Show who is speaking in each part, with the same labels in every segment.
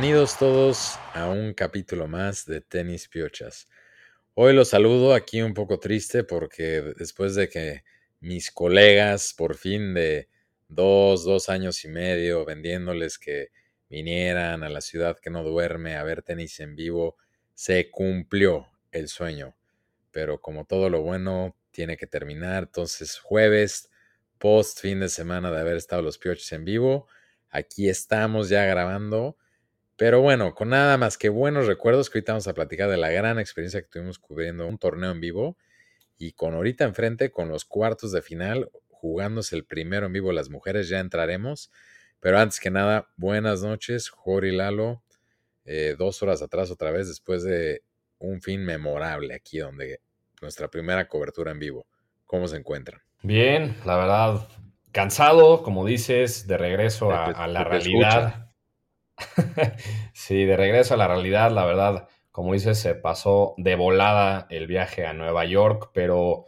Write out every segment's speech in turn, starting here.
Speaker 1: Bienvenidos todos a un capítulo más de Tenis Piochas. Hoy los saludo aquí un poco triste porque después de que mis colegas por fin de dos, dos años y medio vendiéndoles que vinieran a la ciudad que no duerme a ver tenis en vivo, se cumplió el sueño. Pero como todo lo bueno tiene que terminar, entonces jueves, post fin de semana de haber estado los Pioches en vivo, aquí estamos ya grabando. Pero bueno, con nada más que buenos recuerdos, que ahorita vamos a platicar de la gran experiencia que tuvimos cubriendo un torneo en vivo y con ahorita enfrente, con los cuartos de final, jugándose el primero en vivo las mujeres, ya entraremos. Pero antes que nada, buenas noches, Jorge Lalo. Eh, dos horas atrás otra vez, después de un fin memorable aquí, donde nuestra primera cobertura en vivo. ¿Cómo se encuentran?
Speaker 2: Bien, la verdad, cansado, como dices, de regreso a, a la realidad. sí, de regreso a la realidad, la verdad, como dices, se pasó de volada el viaje a Nueva York, pero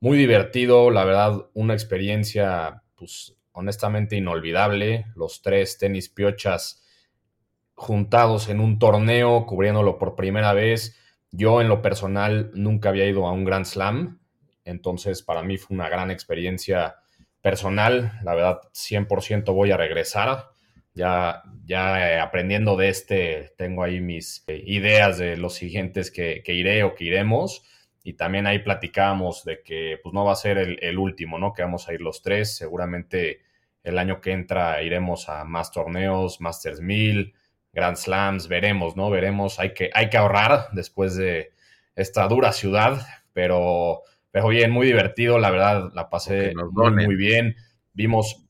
Speaker 2: muy divertido, la verdad, una experiencia, pues, honestamente inolvidable. Los tres tenis piochas juntados en un torneo, cubriéndolo por primera vez. Yo en lo personal nunca había ido a un Grand Slam, entonces para mí fue una gran experiencia personal. La verdad, 100% voy a regresar. Ya, ya eh, aprendiendo de este, tengo ahí mis eh, ideas de los siguientes que, que iré o que iremos. Y también ahí platicábamos de que pues no va a ser el, último, ¿no? Que vamos a ir los tres, seguramente el año que entra iremos a más torneos, Masters 1000, Grand Slams, veremos, ¿no? Veremos, hay que, hay que ahorrar después de esta dura ciudad, pero, pero bien, muy divertido, la verdad, la pasé muy, muy bien, vimos,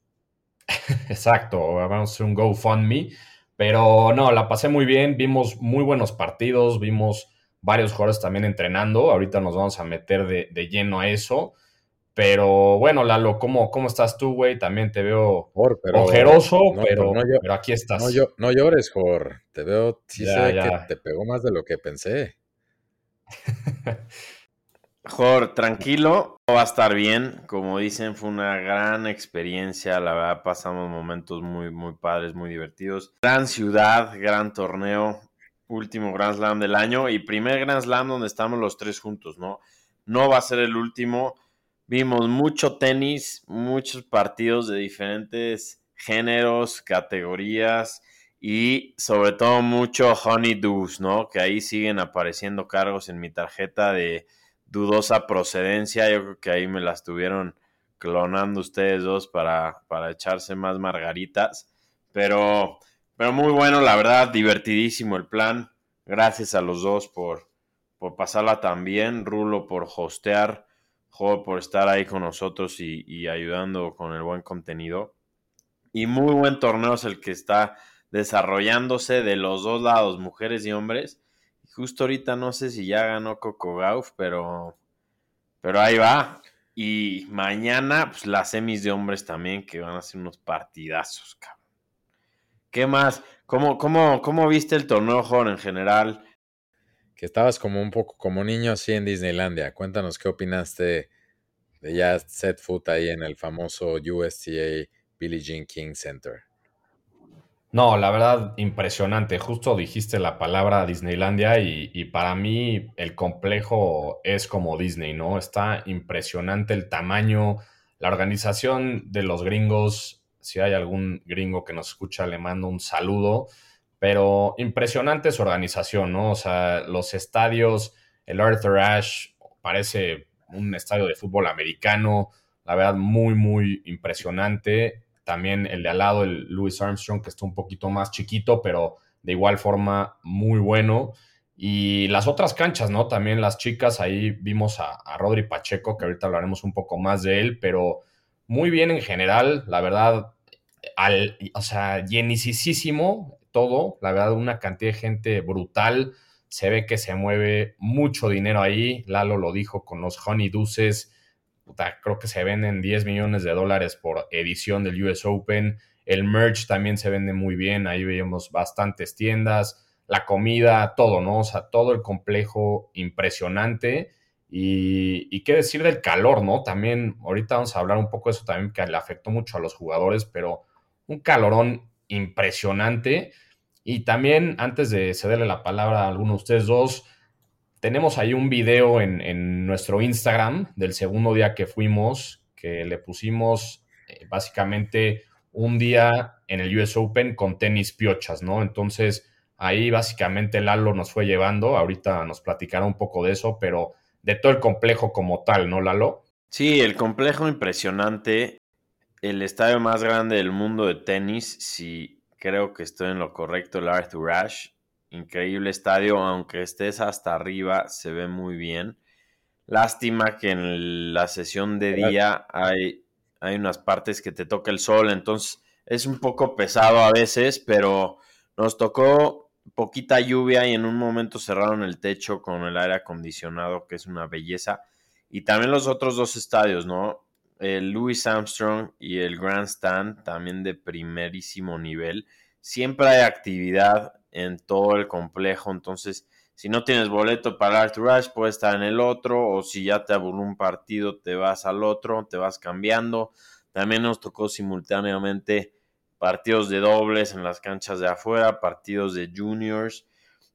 Speaker 2: exacto, vamos a hacer un GoFundMe, pero no, la pasé muy bien, vimos muy buenos partidos, vimos varios jugadores también entrenando. Ahorita nos vamos a meter de, lleno a eso. Pero bueno, Lalo, ¿cómo, cómo estás tú, güey? También te veo ojeroso, pero, pero, aquí estás.
Speaker 1: No, no llores, Jor. Te veo, sí sé que te pegó más de lo que pensé.
Speaker 3: Jor, tranquilo, va a estar bien. Como dicen, fue una gran experiencia. La verdad, pasamos momentos muy, muy padres, muy divertidos. Gran ciudad, gran torneo último Grand Slam del año y primer Grand Slam donde estamos los tres juntos, ¿no? No va a ser el último. Vimos mucho tenis, muchos partidos de diferentes géneros, categorías y sobre todo mucho honeydews, ¿no? Que ahí siguen apareciendo cargos en mi tarjeta de dudosa procedencia. Yo creo que ahí me las tuvieron clonando ustedes dos para, para echarse más margaritas. Pero pero muy bueno, la verdad, divertidísimo el plan. Gracias a los dos por, por pasarla tan bien. Rulo por hostear. Jo por estar ahí con nosotros y, ayudando con el buen contenido. Y muy buen torneo es el que está desarrollándose de los dos lados, mujeres y hombres. Justo ahorita no sé si ya ganó Coco Gauff, pero, pero ahí va. Y mañana, pues las semis de hombres también, que van a ser unos partidazos, cabrón. ¿Qué más? ¿Cómo, cómo, cómo viste el torneo, en general?
Speaker 1: Que estabas como un poco como niño así en Disneylandia. Cuéntanos qué opinaste de ya set foot ahí en el famoso USTA Billie Jean King Center.
Speaker 2: No, la verdad, impresionante. Justo dijiste la palabra Disneylandia y, y, para mí el complejo es como Disney, ¿no? Está impresionante el tamaño, la organización de los gringos si hay algún gringo que nos escucha, le mando un saludo. Pero impresionante su organización, ¿no? O sea, los estadios, el Arthur Ashe parece un estadio de fútbol americano, la verdad, muy, muy impresionante. También el de al lado, el Louis Armstrong, que está un poquito más chiquito, pero de igual forma muy bueno. Y las otras canchas, ¿no? También las chicas, ahí vimos a, a Rodri Pacheco, que ahorita hablaremos un poco más de él, pero muy bien en general, la verdad, al, o sea, llenicísimo todo, la verdad, una cantidad de gente brutal, se ve que se mueve mucho dinero ahí, Lalo lo dijo con los Honey Deuces, creo que se venden 10 millones de dólares por edición del US Open, el merch también se vende muy bien, ahí vemos bastantes tiendas, la comida, todo, ¿no? O sea, todo el complejo impresionante. Y, qué decir del calor, ¿no? También, ahorita vamos a hablar un poco de eso también, que le afectó mucho a los jugadores, pero un calorón impresionante. Y también, antes de cederle la palabra a alguno de ustedes dos, tenemos ahí un video en, nuestro Instagram del segundo día que fuimos, que le pusimos eh, básicamente un día en el US Open con tenis piochas, ¿no? Entonces, ahí básicamente Lalo nos fue llevando, ahorita nos platicará un poco de eso, pero de todo el complejo como tal, ¿no, Lalo?
Speaker 3: Sí, el complejo impresionante, el estadio más grande del mundo de tenis, si creo que estoy en lo correcto, el Arthur Ashe, increíble estadio, aunque estés hasta arriba, se ve muy bien. Lástima que en la sesión de día hay, hay unas partes que te toca el sol, entonces es un poco pesado a veces, pero nos tocó poquita lluvia y en un momento cerraron el techo con el aire acondicionado, que es una belleza. Y también los otros dos estadios, ¿no? El Louis Armstrong y el Grandstand, también de primerísimo nivel. Siempre hay actividad en todo el complejo, entonces si no tienes boleto para Arthur Rush, puedes estar en el otro, o si ya te aburrió un partido, te vas al otro, te vas cambiando. También nos tocó simultáneamente partidos de dobles en las canchas de afuera, partidos de juniors.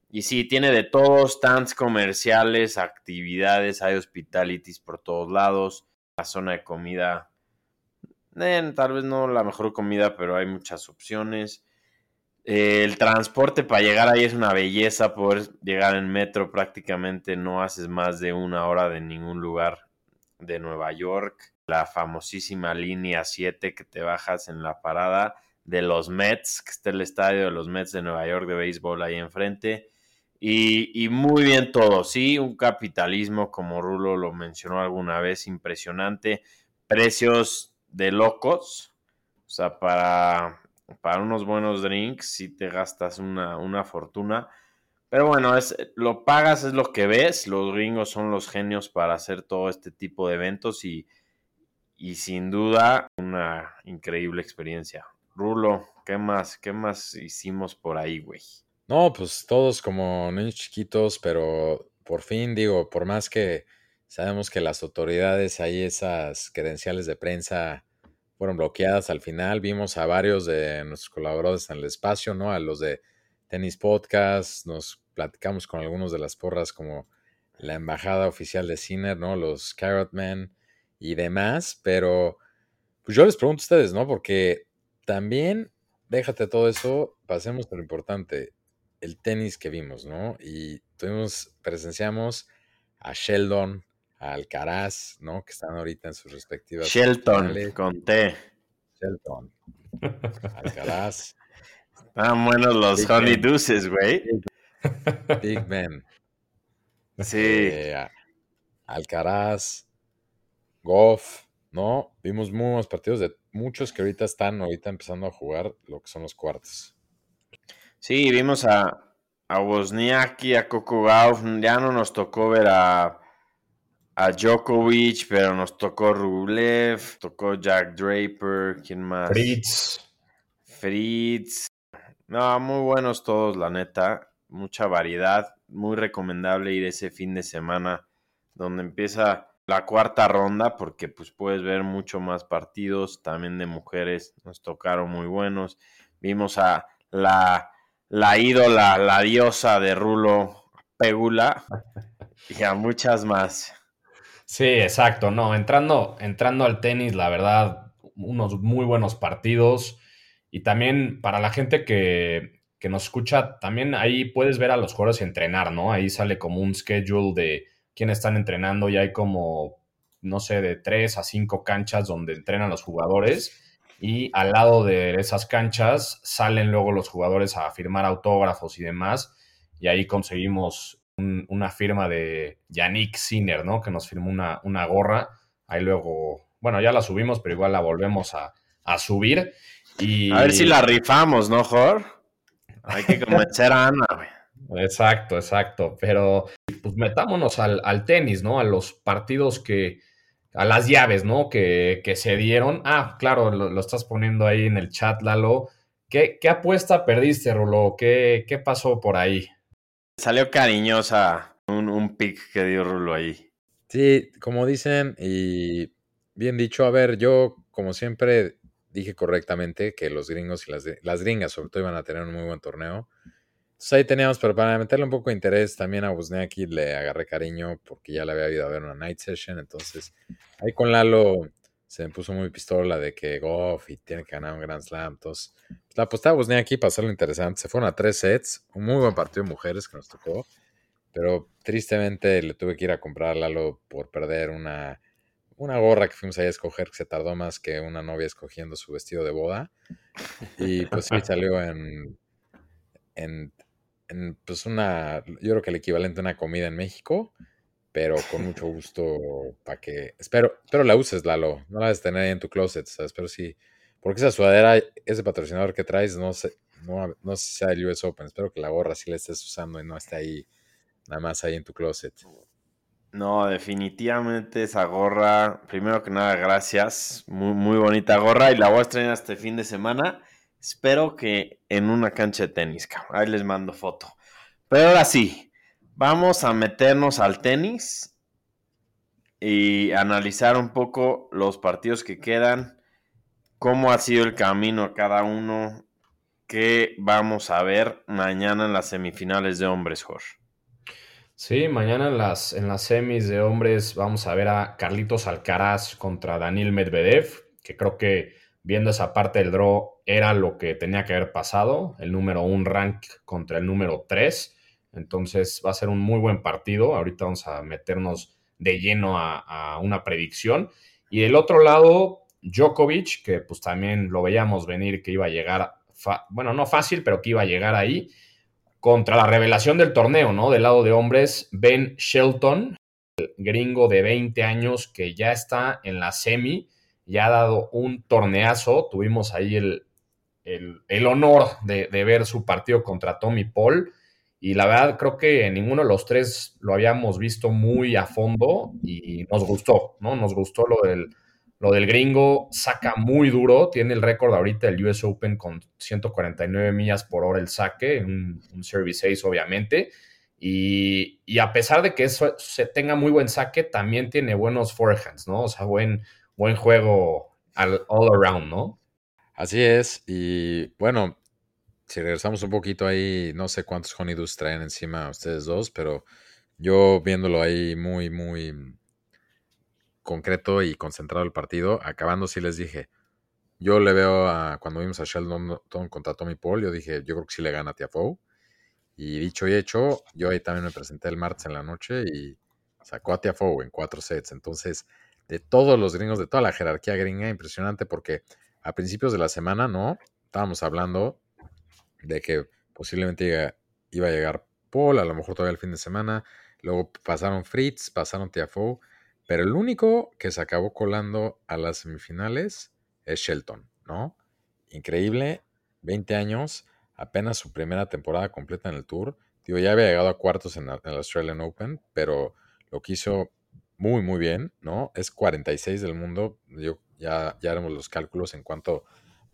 Speaker 3: Y sí, tiene de todos, stands comerciales, actividades, hay hospitalities por todos lados, la zona de comida, eh, tal vez no la mejor comida, pero hay muchas opciones. El transporte para llegar ahí es una belleza, poder llegar en metro prácticamente no haces más de una hora de ningún lugar de Nueva York. La famosísima línea 7 que te bajas en la parada de los Mets, que está el estadio de los Mets de Nueva York de béisbol ahí enfrente. Y, y, muy bien todo, sí, un capitalismo como Rulo lo mencionó alguna vez, impresionante, precios de locos, o sea, para para unos buenos drinks si te gastas una, fortuna. Pero bueno, es, lo pagas, es lo que ves. Los gringos son los genios para hacer todo este tipo de eventos y, y sin duda una increíble experiencia. Rulo, ¿qué más? ¿Qué más hicimos por ahí, güey?
Speaker 1: No, pues todos como niños chiquitos, pero por fin digo, por más que sabemos que las autoridades hay esas credenciales de prensa fueron bloqueadas al final. Vimos a varios de nuestros colaboradores en el espacio, ¿no? A los de Tennis Podcast, nos platicamos con algunos de las porras como la embajada oficial de Ciner, ¿no? Los Carrot Men y demás, pero pues yo les pregunto a ustedes, ¿no? Porque también, déjate todo eso, pasemos por lo importante, el tenis que vimos, ¿no? Y tuvimos, presenciamos a Sheldon, Alcaraz, ¿no? Que están ahorita en sus respectivas.
Speaker 3: Shelton, con T.
Speaker 1: Shelton. Alcaraz.
Speaker 3: Están buenos los Honey Deuces, güey.
Speaker 1: Big Ben.
Speaker 3: Sí.
Speaker 1: Eh, Alcaraz, Goff, ¿no? Vimos muy buenos partidos de muchos que ahorita están ahorita empezando a jugar lo que son los cuartos.
Speaker 3: Sí, vimos a, a Wozniacki, a Coco Gauff, ya no nos tocó ver a a Djokovic, pero nos tocó Rublev, tocó Jack Draper, ¿quién más?
Speaker 2: Fritz.
Speaker 3: Fritz. No, muy buenos todos, la neta. Mucha variedad. Muy recomendable ir ese fin de semana donde empieza la cuarta ronda porque pues puedes ver mucho más partidos. También de mujeres nos tocaron muy buenos. Vimos a la, la ídola, la diosa de Rulo Pegula y a muchas más.
Speaker 2: Sí, exacto. No, entrando, entrando al tenis, la verdad, unos muy buenos partidos. Y también para la gente que, que nos escucha, también ahí puedes ver a los jugadores entrenar, ¿no? Ahí sale como un schedule de quién están entrenando y hay como, no sé, de tres a cinco canchas donde entrenan los jugadores. Y al lado de esas canchas salen luego los jugadores a firmar autógrafos y demás. Y ahí conseguimos una firma de Yannick Sinner, ¿no? Que nos firmó una, una, gorra. Ahí luego, bueno, ya la subimos, pero igual la volvemos a, subir. Y...
Speaker 3: A ver si la rifamos, ¿no, Jor? Hay que convencer a Ana,
Speaker 2: Exacto, exacto. Pero pues metámonos al, tenis, ¿no? A los partidos que, a las llaves, ¿no? Que, se dieron. Ah, claro, lo, estás poniendo ahí en el chat, Lalo. ¿Qué, qué apuesta perdiste, Rulo? ¿Qué, ¿Qué pasó por ahí?
Speaker 3: Salió cariñosa un, un pick que dio Rulo ahí.
Speaker 1: Sí, como dicen, y bien dicho, a ver, yo como siempre dije correctamente que los gringos y las, las gringas sobre todo iban a tener un muy buen torneo. Entonces ahí teníamos, pero para meterle un poco de interés también a Wozniacki le agarré cariño porque ya le había ido a ver una night session. Entonces ahí con Lalo se me puso muy pistola de que Goff y tiene que ganar un Grand Slam. Entonces pues, la apostaba a Wozniacki para hacerlo interesante. Se fueron a tres sets, un muy buen partido de mujeres que nos tocó. Pero tristemente le tuve que ir a comprar a Lalo por perder una, una gorra que fuimos ahí a escoger que se tardó más que una novia escogiendo su vestido de boda. Y pues sí, salió en, en pues una, yo creo que el equivalente a una comida en México, pero con mucho gusto para que, espero, espero la uses, Lalo, no la debes tener ahí en tu closet, ¿sabes? Pero sí, porque esa sudadera, ese patrocinador que traes, no sé, no, no sé si sea el US Open, espero que la gorra sí la estés usando y no esté ahí, nada más ahí en tu closet.
Speaker 3: No, definitivamente esa gorra, primero que nada, gracias, muy, muy bonita gorra y la voy a estrenar este fin de semana. Espero que en una cancha de tenis, Ahí les mando foto. Pero ahora sí, vamos a meternos al tenis y analizar un poco los partidos que quedan, cómo ha sido el camino a cada uno, qué vamos a ver mañana en las semifinales de hombres, Jorge.
Speaker 2: Sí, mañana en las, en las semis de hombres vamos a ver a Carlitos Alcaraz contra Daniel Medvedev, que creo que viendo esa parte del draw, era lo que tenía que haber pasado, el número un rank contra el número 3. Entonces va a ser un muy buen partido. Ahorita vamos a meternos de lleno a, una predicción. Y del otro lado, Djokovic, que pues también lo veíamos venir que iba a llegar, bueno, no fácil, pero que iba a llegar ahí, contra la revelación del torneo, ¿no? Del lado de hombres, Ben Shelton, el gringo de 20 años que ya está en la semi ya ha dado un torneazo. Tuvimos ahí el, el, honor de, ver su partido contra Tommy Paul. Y la verdad, creo que ninguno de los tres lo habíamos visto muy a fondo y nos gustó, ¿no? Nos gustó lo del, lo del gringo, saca muy duro, tiene el récord ahorita del US Open con 149 millas por hora el saque, un, Service 6 obviamente. Y, y, a pesar de que eso se tenga muy buen saque, también tiene buenos forehands, ¿no? O sea, buen, buen juego all, around, ¿no?
Speaker 1: Así es. Y bueno, si regresamos un poquito ahí, no sé cuántos honeydews traen encima ustedes dos, pero yo viéndolo ahí muy, muy concreto y concentrado el partido, acabando sí les dije, yo le veo a, cuando vimos a Sheldon contra Tommy Paul, yo dije, yo creo que sí le gana a Tiafoe. Y dicho y hecho, yo ahí también me presenté el martes en la noche y sacó a Tiafoe en cuatro sets. Entonces, de todos los gringos, de toda la jerarquía gringa, impresionante porque a principios de la semana, ¿no? Estábamos hablando de que posiblemente iba, a llegar Paul, a lo mejor todavía el fin de semana, luego pasaron Fritz, pasaron Tiafoe, pero el único que se acabó colando a las semifinales es Shelton, ¿no? Increíble, 20 años, apenas su primera temporada completa en el Tour. Digo, ya había llegado a cuartos en, el Australian Open, pero lo que hizo muy, muy bien, ¿no? Es 46 del mundo. Yo ya, ya haremos los cálculos en cuanto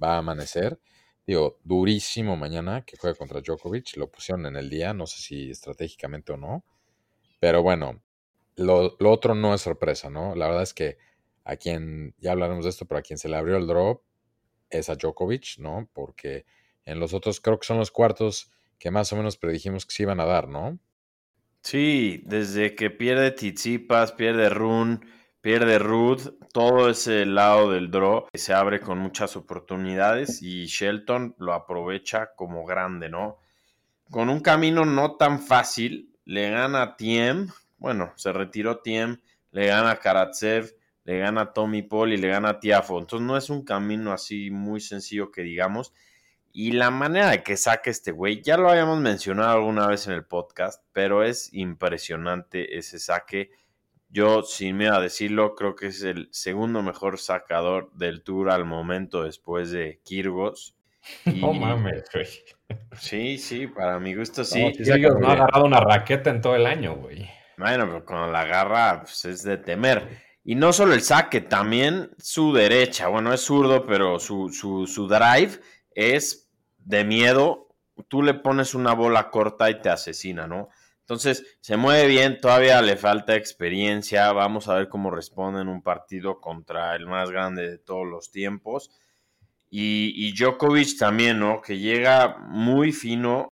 Speaker 1: va a amanecer. Digo, durísimo mañana que juegue contra Djokovic. Lo pusieron en el día, no sé si estratégicamente o no. Pero bueno, lo, otro no es sorpresa, ¿no? La verdad es que a quien, ya hablaremos de esto, pero a quien se le abrió el drop es a Djokovic, ¿no? Porque en los otros creo que son los cuartos que más o menos predijimos que se iban a dar, ¿no?
Speaker 3: Sí, desde que pierde Tizipas, pierde Run, pierde Ruth, todo ese lado del draw se abre con muchas oportunidades y Shelton lo aprovecha como grande, ¿no? Con un camino no tan fácil, le gana Tiem, bueno, se retiró Tiem, le gana Karatsev, le gana Tommy Paul y le gana Tiafo. Entonces no es un camino así muy sencillo que digamos. Y la manera de que saque este güey, ya lo habíamos mencionado alguna vez en el podcast, pero es impresionante ese saque. Yo, sin miedo a decirlo, creo que es el segundo mejor sacador del tour al momento después de Kirgos.
Speaker 2: No mames, güey.
Speaker 3: Sí, sí, para mi gusto sí.
Speaker 2: Kirgos no ha agarrado una raqueta en todo el año, güey.
Speaker 3: Bueno, pero cuando la agarra, pues es de temer. Y no solo el saque, también su derecha. Bueno, es zurdo, pero su, su, su drive es de miedo, tú le pones una bola corta y te asesina, ¿no? Entonces, se mueve bien, todavía le falta experiencia, vamos a ver cómo responde en un partido contra el más grande de todos los tiempos. Y, Djokovic también, ¿no? Que llega muy fino,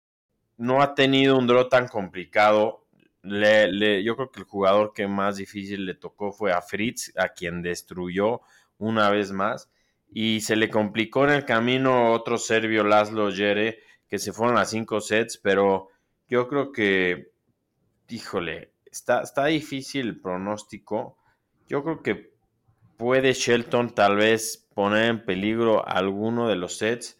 Speaker 3: no ha tenido un draw tan complicado. Le, yo creo que el jugador que más difícil le tocó fue a Fritz, a quien destruyó una vez más. Y se le complicó en el camino otro serbio, Laszlo Jere, que se fueron a cinco sets, pero yo creo que, híjole, está, está difícil el pronóstico. Yo creo que puede Shelton tal vez poner en peligro alguno de los sets,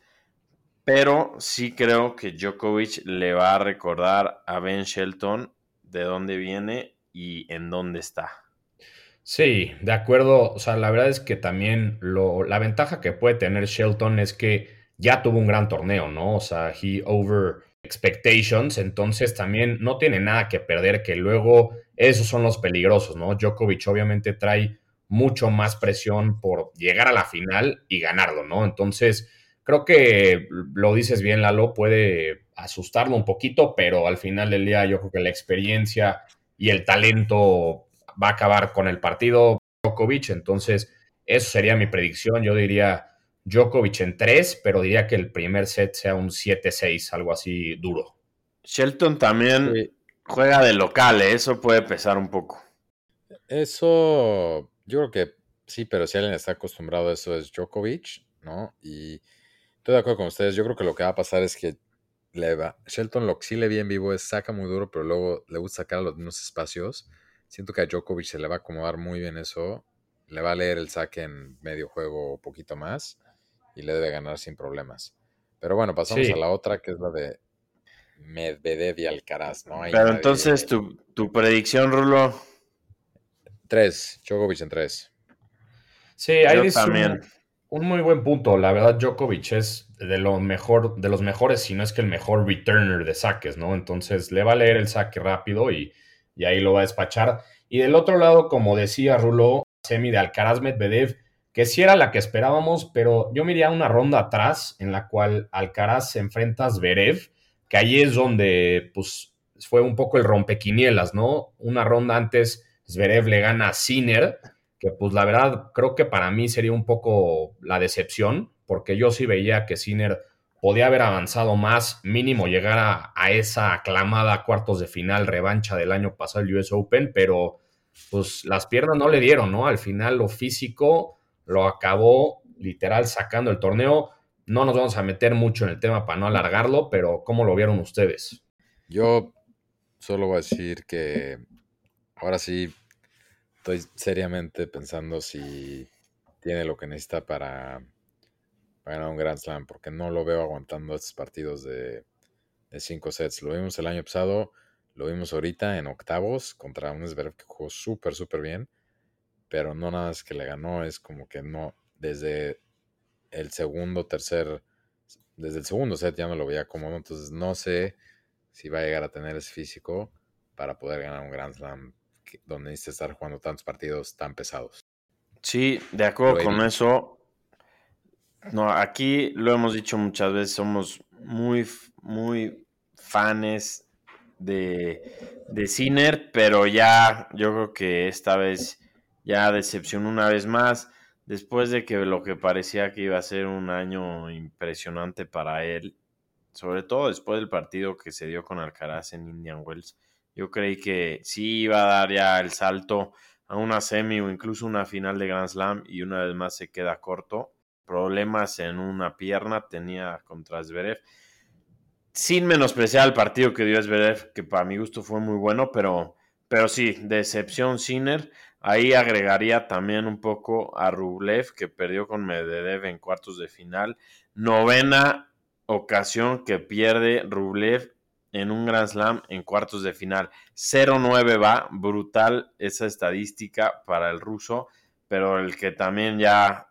Speaker 3: pero sí creo que Djokovic le va a recordar a Ben Shelton de dónde viene y en dónde está.
Speaker 2: Sí, de acuerdo. O sea, la verdad es que también lo, la ventaja que puede tener Shelton es que ya tuvo un gran torneo, ¿no? O sea, he over expectations, entonces también no tiene nada que perder, que luego esos son los peligrosos, ¿no? Djokovic obviamente trae mucho más presión por llegar a la final y ganarlo, ¿no? Entonces, creo que lo dices bien, Lalo, puede asustarlo un poquito, pero al final del día yo creo que la experiencia y el talento va a acabar con el partido Djokovic, entonces eso sería mi predicción, yo diría Djokovic en 3, pero diría que el primer set sea un 7-6, algo así duro.
Speaker 3: Shelton también juega de local, ¿eh? eso puede pesar un poco.
Speaker 1: Eso yo creo que sí, pero si alguien está acostumbrado a eso es Djokovic, ¿no? Y estoy de acuerdo con ustedes. Yo creo que lo que va a pasar es que le va, Shelton lo que sí le vi en vivo es saca muy duro, pero luego le gusta sacar a los mismos espacios. Siento que a Djokovic se le va a acomodar muy bien eso. Le va a leer el saque en medio juego o poquito más y le debe ganar sin problemas. Pero bueno, pasamos a la otra que es la de Medvedev y Alcaraz, ¿no?
Speaker 3: pero entonces tu, tu predicción, Rulo.
Speaker 1: Tres, Djokovic en tres.
Speaker 2: Sí, ahí también. Un, muy buen punto. La verdad, Djokovic es de lo mejor, de los mejores, si no es que el mejor returner de saques, ¿no? Entonces le va a leer el saque rápido y, y ahí lo va a despachar. Y del otro lado, como decía Rulo, semi de Alcaraz Medvedev, que sí era la que esperábamos, pero yo miraría una ronda atrás en la cual Alcaraz se enfrenta a Zverev, que ahí es donde pues fue un poco el rompequinielas, ¿no? Una ronda antes Zverev le gana a Sinner, que pues la verdad creo que para mí sería un poco la decepción, porque yo sí veía que Sinner podía haber avanzado más, mínimo llegar a, esa aclamada cuartos de final revancha del año pasado el US Open, pero pues las piernas no le dieron, ¿no? Al final lo físico lo acabó literal sacando el torneo. No nos vamos a meter mucho en el tema para no alargarlo, pero ¿cómo lo vieron ustedes?
Speaker 1: Yo solo voy a decir que ahora sí estoy seriamente pensando si tiene lo que necesita para, ganar un Grand Slam, porque no lo veo aguantando estos partidos de, cinco sets. Lo vimos el año pasado, lo vimos ahorita en octavos contra un Zverev que jugó súper, súper bien, pero no nada más que le ganó, es como que no, desde el segundo, tercer, desde el segundo set ya no lo veía cómodo, entonces no sé si va a llegar a tener ese físico para poder ganar un Grand Slam donde necesita estar jugando tantos partidos tan pesados.
Speaker 3: Sí, de acuerdo con eso. No, aquí lo hemos dicho muchas veces, somos muy, muy fans de, de Sinner, pero ya yo creo que esta vez ya decepcionó una vez más, después de que lo que parecía que iba a ser un año impresionante para él, sobre todo después del partido que se dio con Alcaraz en Indian Wells yo creí que sí iba a dar ya el salto a una semi o incluso una final de Grand Slam y una vez más se queda corto. Problemas en una pierna tenía contra Zverev. Sin menospreciar el partido que dio Zverev, que para mi gusto fue muy bueno, pero, pero sí, decepción Sinner. Ahí agregaría también un poco a Rublev, que perdió con Medvedev en cuartos de final. Novena ocasión que pierde Rublev en un Grand Slam en cuartos de final. 0-9 va, brutal esa estadística para el ruso, pero el que también ya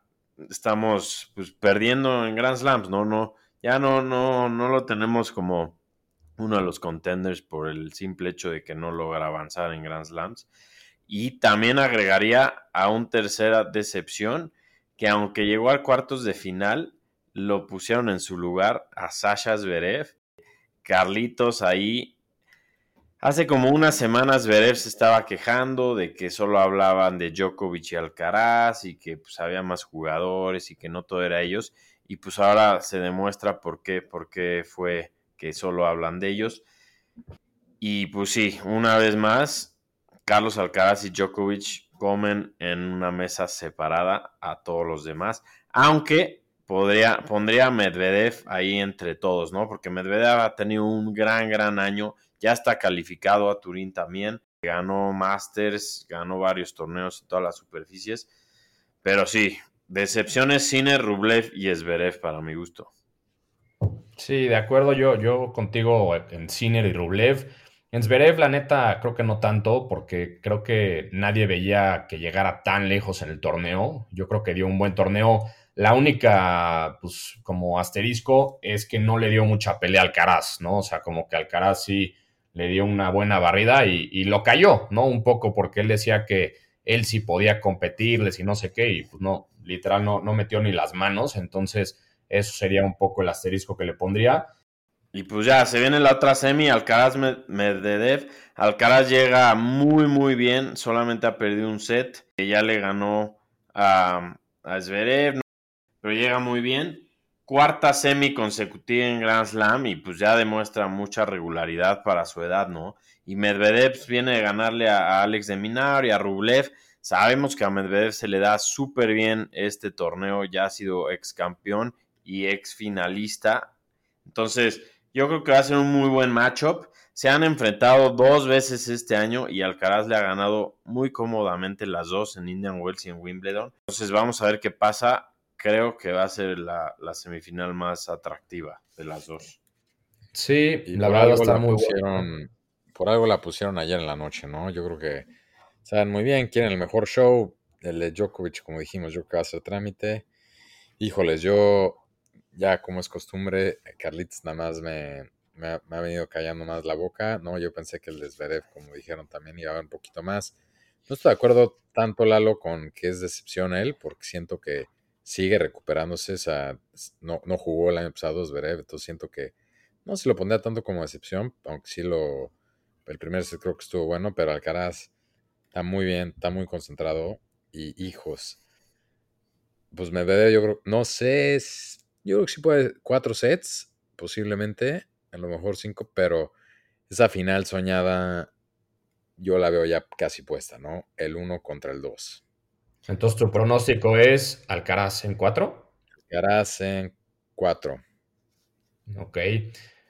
Speaker 3: estamos pues, perdiendo en Grand Slams, no, no, ya no, no, no lo tenemos como uno de los contenders por el simple hecho de que no logra avanzar en Grand Slams. Y también agregaría a un tercera decepción, que aunque llegó a cuartos de final, lo pusieron en su lugar a Sasha Zverev Carlitos ahí. Hace como unas semanas Zverev se estaba quejando de que solo hablaban de Djokovic y Alcaraz y que pues, había más jugadores y que no todo era ellos. y pues ahora se demuestra por qué, por qué fue que solo hablan de ellos. Y pues sí, una vez más, Carlos Alcaraz y Djokovic comen en una mesa separada a todos los demás, aunque podría, pondría Medvedev ahí entre todos, ¿no? Porque Medvedev ha tenido un gran, gran año, ya está calificado a Turín también, ganó Masters, ganó varios torneos en todas las superficies, pero sí, decepciones Cine, Rublev y Zverev para mi gusto.
Speaker 2: Sí, de acuerdo, yo, yo contigo en Sinner y Rublev. En Zverev, la neta, creo que no tanto, porque creo que nadie veía que llegara tan lejos en el torneo. Yo creo que dio un buen torneo. La única, pues, como asterisco es que no le dio mucha pelea al Alcaraz, ¿no? O sea, como que Alcaraz sí le dio una buena barrida y, lo cayó, ¿no? Un poco porque él decía que él sí podía competirles y no sé qué, y pues no, literal no, no metió ni las manos. Entonces, eso sería un poco el asterisco que le pondría.
Speaker 3: Y pues ya, se viene la otra semi, Alcaraz Medvedev. Alcaraz llega muy, muy bien, solamente ha perdido un set, que ya le ganó a, a Zverev, pero llega muy bien. Cuarta semi consecutiva en Grand Slam y pues ya demuestra mucha regularidad para su edad, ¿no? Y Medvedev viene de ganarle a, Alex de Minar y a Rublev. Sabemos que a Medvedev se le da súper bien este torneo, ya ha sido ex campeón y ex finalista. Entonces, yo creo que va a ser un muy buen matchup. Se han enfrentado dos veces este año y Alcaraz le ha ganado muy cómodamente las dos en Indian Wells y en Wimbledon. Entonces vamos a ver qué pasa. Creo que va a ser la, semifinal más atractiva de las dos.
Speaker 2: Sí, la verdad está muy
Speaker 1: pusieron, Por algo la pusieron ayer en la noche, ¿no? Yo creo que saben muy bien, quieren el mejor show. El de Djokovic, como dijimos, yo creo que va a ser trámite. Híjoles, yo ya como es costumbre, Carlitos nada más me, me, ha, venido callando más la boca, ¿no? Yo pensé que el de Zverev, como dijeron, también iba a un poquito más. No estoy de acuerdo tanto, Lalo, con que es decepción él, porque siento que sigue recuperándose. O sea, no, no jugó el año pasado Zverev, entonces siento que no se lo pondría tanto como decepción, aunque sí lo. El primer set creo que estuvo bueno, pero Alcaraz está muy bien, está muy concentrado. Y hijos. Pues me veo, yo creo, no sé, yo creo que sí puede cuatro sets, posiblemente, a lo mejor cinco, pero esa final soñada yo la veo ya casi puesta, ¿no? El uno contra el dos.
Speaker 2: Entonces tu pronóstico es Alcaraz en cuatro.
Speaker 1: Alcaraz en cuatro.
Speaker 2: Ok.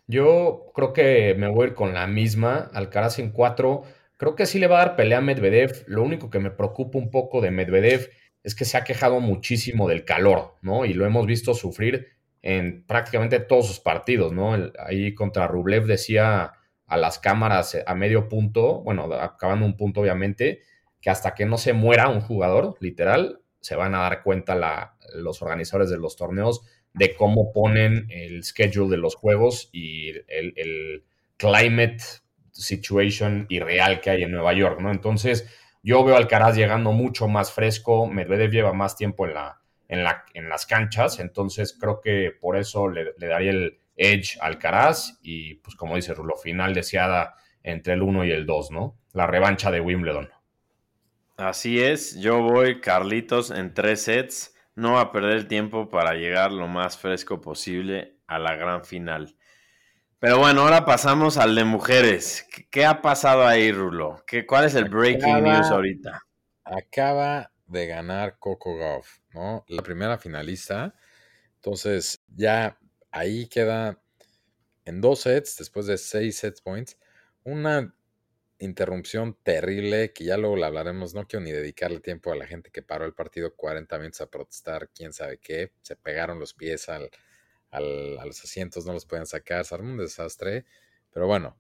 Speaker 2: Yo creo que me voy a ir con la misma. Alcaraz en cuatro. Creo que sí le va a dar pelea a Medvedev. Lo único que me preocupa un poco de Medvedev es que se ha quejado muchísimo del calor, ¿no? Y lo hemos visto sufrir en prácticamente todos sus partidos, ¿no? ahí contra Rublev decía a las cámaras a medio punto, bueno, acabando un punto obviamente, que hasta que no se muera un jugador, literal, se van a dar cuenta los organizadores de los torneos de cómo ponen el schedule de los juegos y el, el climate situation irreal que hay en Nueva York, ¿no? Entonces, yo veo al Alcaraz llegando mucho más fresco, Medvedev lleva más tiempo en, la, en, la, en las canchas, entonces creo que por eso le, daría el edge al Alcaraz y pues como dice Rulo, final deseada entre el 1 y el 2, ¿no? La revancha de Wimbledon.
Speaker 3: Así es, yo voy Carlitos en tres sets, no va a perder tiempo para llegar lo más fresco posible a la gran final. Pero bueno, ahora pasamos al de mujeres. ¿Qué, ha pasado ahí, Rulo? ¿Qué, ¿Cuál es el breaking news ahorita?
Speaker 1: Acaba de ganar Coco Gauff, ¿no? La primera finalista. Entonces, ya ahí queda en dos sets, después de seis set points, una interrupción terrible que ya luego la hablaremos. No quiero ni dedicarle tiempo a la gente que paró el partido 40 minutos a protestar, quién sabe qué. Se pegaron los pies al, a los asientos no los pueden sacar, se armó un desastre, pero bueno,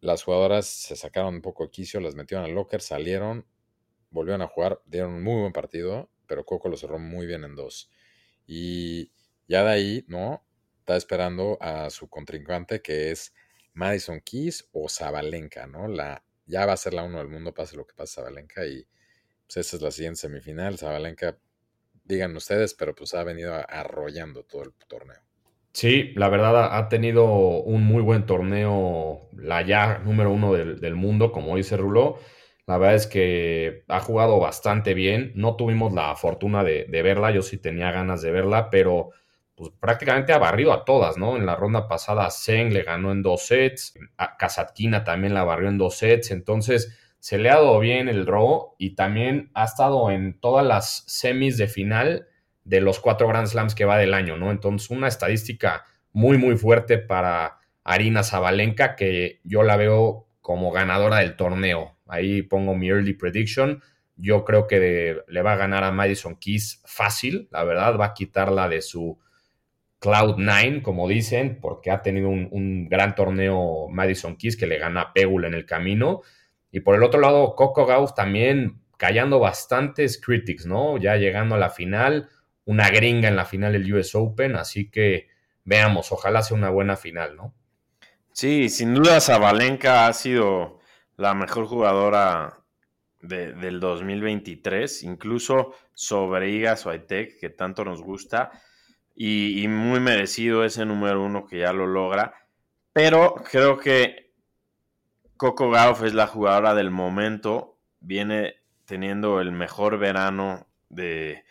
Speaker 1: las jugadoras se sacaron un poco de quicio, las metieron al locker, salieron, volvieron a jugar, dieron un muy buen partido, pero Coco lo cerró muy bien en dos. Y ya de ahí, ¿no? Está esperando a su contrincante que es Madison Keys o Zabalenka, ¿no? La, ya va a ser la uno del mundo, pase lo que pase Zabalenka y pues esa es la siguiente semifinal. Zabalenka digan ustedes, pero pues ha venido arrollando todo el torneo.
Speaker 2: Sí, la verdad ha tenido un muy buen torneo, la ya número uno del, mundo, como dice Rulo. La verdad es que ha jugado bastante bien. No tuvimos la fortuna de, verla, yo sí tenía ganas de verla, pero pues, prácticamente ha barrido a todas, ¿no? En la ronda pasada Zeng le ganó en dos sets, a Kazatkina también la barrió en dos sets, entonces se le ha dado bien el robo y también ha estado en todas las semis de final de los cuatro Grand Slams que va del año, ¿no? Entonces una estadística muy, muy fuerte para Arina Zabalenka, que yo la veo como ganadora del torneo. Ahí pongo mi early prediction. Yo creo que le va a ganar a Madison Keys fácil, la verdad, va a quitarla de su Cloud 9, como dicen, porque ha tenido un, gran torneo Madison Keys que le gana a Pegul en el camino. Y por el otro lado, Coco Gauff también callando bastantes critics, ¿no? Ya llegando a la final, una gringa en la final del US Open, así que veamos, ojalá sea una buena final, ¿no?
Speaker 3: Sí, sin duda Zabalenka ha sido la mejor jugadora del 2023, incluso sobre Iga Swiatek, que tanto nos gusta, y, muy merecido ese número uno que ya lo logra. Pero creo que Coco Gauff es la jugadora del momento, viene teniendo el mejor verano de,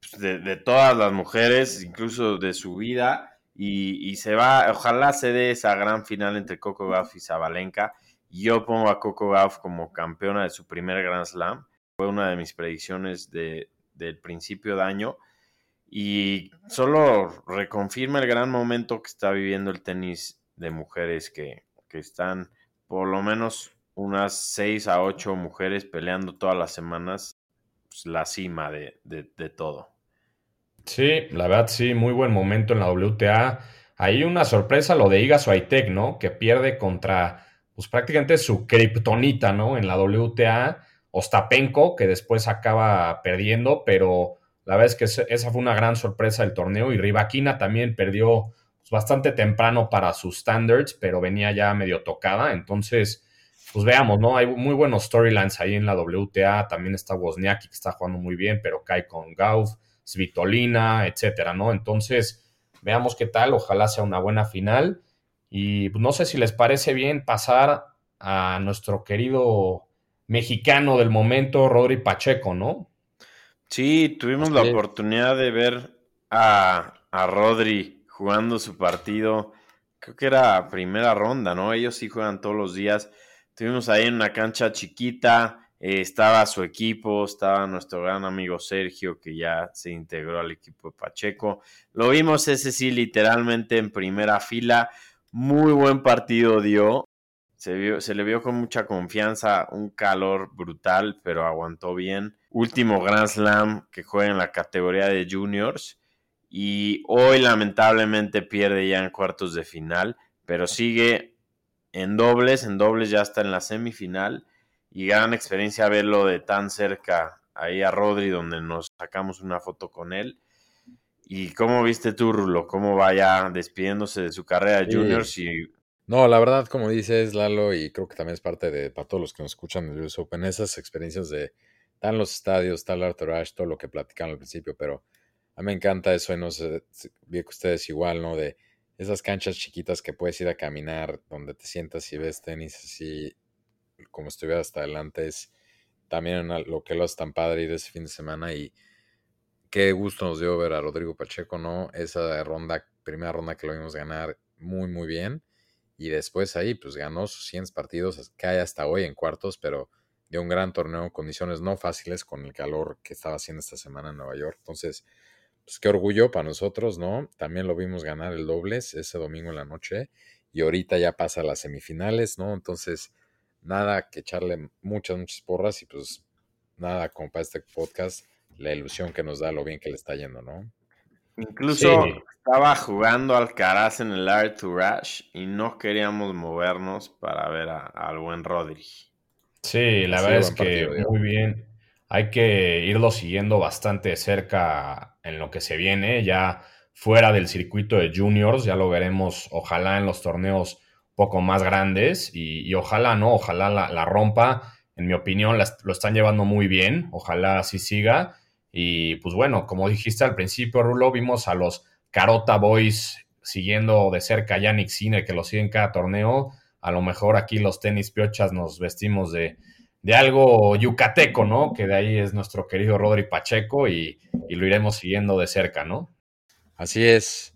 Speaker 3: pues, de todas las mujeres, incluso de su vida y, se va, ojalá se dé esa gran final entre Coco Gauff y Zabalenka. Yo pongo a Coco Gauff como campeona de su primer Grand Slam. Fue una de mis predicciones de, del principio de año. Y solo reconfirma el gran momento que está viviendo el tenis de mujeres que, están por lo menos unas 6 a 8 mujeres peleando todas las semanas pues, la cima de, de todo.
Speaker 2: Sí, la verdad sí, muy buen momento en la WTA. Hay una sorpresa lo de Iga Swiatek, ¿no? Que pierde contra, pues prácticamente su kriptonita, ¿no? En la WTA, Ostapenko, que después acaba perdiendo, pero la verdad es que esa fue una gran sorpresa del torneo. Y Rivaquina también perdió bastante temprano para sus standards, pero venía ya medio tocada. Entonces, pues veamos, ¿no? Hay muy buenos storylines ahí en la WTA. También está Wozniacki, que está jugando muy bien, pero cae con Gauff. Svitolina, etcétera, ¿no? Entonces, veamos qué tal, ojalá sea una buena final. Y no sé si les parece bien pasar a nuestro querido mexicano del momento, Rodri Pacheco, ¿no?
Speaker 3: Sí, tuvimos la oportunidad de ver a, a Rodri jugando su partido. Creo que era primera ronda, ¿no? Ellos sí juegan todos los días. Tuvimos ahí en una cancha chiquita, eh, estaba su equipo, estaba nuestro gran amigo Sergio, que ya se integró al equipo de Pacheco. Lo vimos ese sí literalmente en primera fila. Muy buen partido dio. Se, se le vio con mucha confianza, un calor brutal, pero aguantó bien. Último Grand Slam que juega en la categoría de juniors. Y hoy lamentablemente pierde ya en cuartos de final, pero sigue en dobles, en dobles ya está en la semifinal y gran experiencia verlo de tan cerca ahí a Rodri, donde nos sacamos una foto con él. ¿Y cómo viste tú, Rulo? ¿Cómo vaya despidiéndose de su carrera de juniors? Y...
Speaker 1: No, la verdad, como dices, Lalo, y creo que también es parte de, para todos los que nos escuchan en el US Open, esas experiencias de en los estadios, Arthur Ashe, todo lo que platicaron al principio, pero a mí me encanta eso, no sé, vi que ustedes igual, ¿no? De esas canchas chiquitas que puedes ir a caminar, donde te sientas y ves tenis así como estuviera hasta adelante, es también lo que lo hace tan padre ir ese fin de semana y qué gusto nos dio ver a Rodrigo Pacheco, ¿no? Esa ronda, primera ronda que lo vimos ganar muy, muy bien. Y después ahí, pues ganó sus 100 partidos, hay hasta hoy en cuartos, pero dio un gran torneo, condiciones no fáciles con el calor que estaba haciendo esta semana en Nueva York. Entonces, pues qué orgullo para nosotros, ¿no? También lo vimos ganar el dobles ese domingo en la noche y ahorita ya pasa a las semifinales, ¿no? Entonces, nada que echarle muchas, muchas porras y pues nada como para este podcast, la ilusión que nos da lo bien que le está yendo, ¿no?
Speaker 3: Incluso estaba jugando Alcaraz en el Arthur Rush y no queríamos movernos para ver al buen Rodri.
Speaker 2: Sí, la verdad es que muy bien. Hay que irlo siguiendo bastante cerca en lo que se viene, ya fuera del circuito de juniors, ya lo veremos, ojalá en los torneos poco más grandes y, ojalá, ¿no? Ojalá la, rompa. En mi opinión, lo están llevando muy bien. Ojalá así siga. Y pues bueno, como dijiste al principio, Rulo, vimos a los Carota Boys siguiendo de cerca a Yannick Cine, que lo siguen cada torneo. A lo mejor aquí los tenis piochas nos vestimos de de algo yucateco, ¿no? Que de ahí es nuestro querido Rodri Pacheco y, lo iremos siguiendo de cerca, ¿no?
Speaker 1: Así es.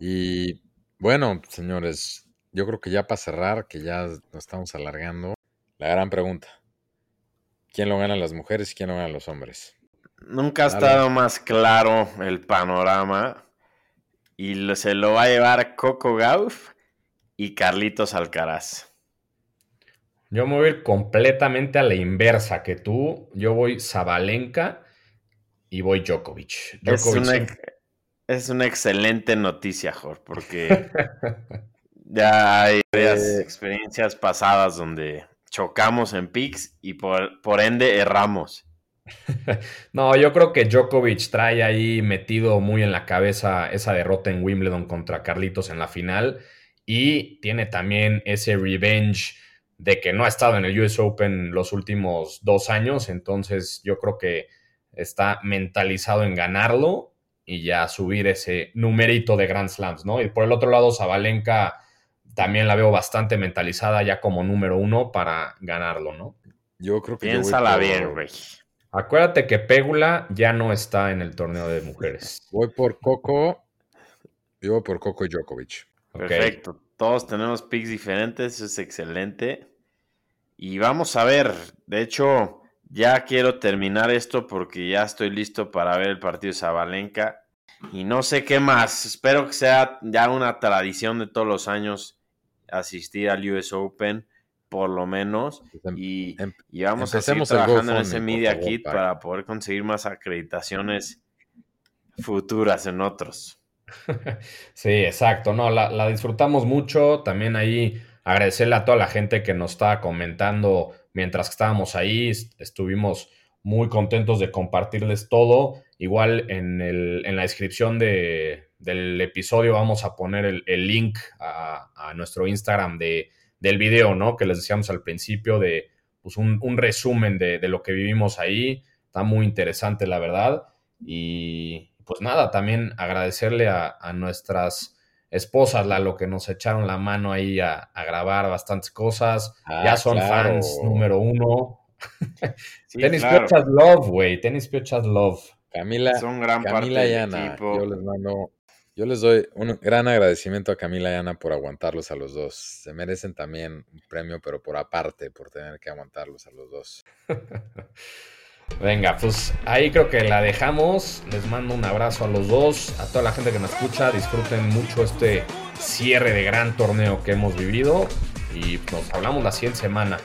Speaker 1: Y bueno, señores, yo creo que ya para cerrar, que ya nos estamos alargando, la gran pregunta. ¿Quién lo ganan las mujeres y quién lo ganan los hombres?
Speaker 3: Nunca ha estado más claro el panorama y se lo va a llevar Coco Gauff y Carlitos Alcaraz.
Speaker 2: Yo me voy a ir completamente a la inversa que tú. Yo voy Zabalenka y voy Djokovic.
Speaker 3: Es, una, excelente noticia, Jorge, porque ya hay varias eh. experiencias pasadas donde chocamos en picks y por, por ende erramos.
Speaker 2: no, yo creo que Djokovic trae ahí metido muy en la cabeza esa derrota en Wimbledon contra Carlitos en la final y tiene también ese revenge de que no ha estado en el US Open los últimos dos años, entonces yo creo que está mentalizado en ganarlo y ya subir ese numerito de Grand Slams, ¿no? Y por el otro lado, Zabalenka también la veo bastante mentalizada ya como número uno para ganarlo, ¿no?
Speaker 1: Yo creo que...
Speaker 3: Piénsala bien, güey.
Speaker 2: Acuérdate que Pégula ya no está en el torneo de mujeres.
Speaker 1: Voy por Coco. Yo voy por Coco y Djokovic.
Speaker 3: Perfecto. Todos tenemos picks diferentes, eso es excelente. Y vamos a ver, de hecho, ya quiero terminar esto porque ya estoy listo para ver el partido de Zabalenka. Y no sé qué más. Espero que sea ya una tradición de todos los años asistir al US Open, por lo menos. Em, y, em, y vamos a seguir trabajando en ese Media Kit para poder conseguir más acreditaciones futuras en otros.
Speaker 2: Sí, exacto. No, la, la disfrutamos mucho. También ahí agradecerle a toda la gente que nos estaba comentando mientras que estábamos ahí. Estuvimos muy contentos de compartirles todo. Igual en, el, en la descripción de, del episodio vamos a poner el, link a, nuestro Instagram de, del video, ¿no? Que les decíamos al principio de pues, un, resumen de, de, lo que vivimos ahí. Está muy interesante, la verdad. Y pues nada, también agradecerle a, a nuestras esposas, lo que nos echaron la mano ahí a, grabar bastantes cosas. Ah, ya son fans número uno. Tenis Piochas Love, güey. Tenis Piochas Love.
Speaker 1: Camila,
Speaker 3: son gran
Speaker 1: Camila y Ana, yo les mando, yo les doy un gran agradecimiento a Camila y Ana por aguantarlos a los dos. Se merecen también un premio, pero por aparte, por tener que aguantarlos a los dos.
Speaker 2: Venga, pues ahí creo que la dejamos. Les mando un abrazo a los dos, a toda la gente que nos escucha. Disfruten mucho este cierre de gran torneo que hemos vivido. Y nos hablamos la siguiente semana.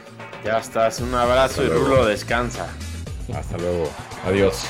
Speaker 3: Ya estás, un abrazo y Rulo descansa.
Speaker 1: Hasta luego.
Speaker 2: Adiós.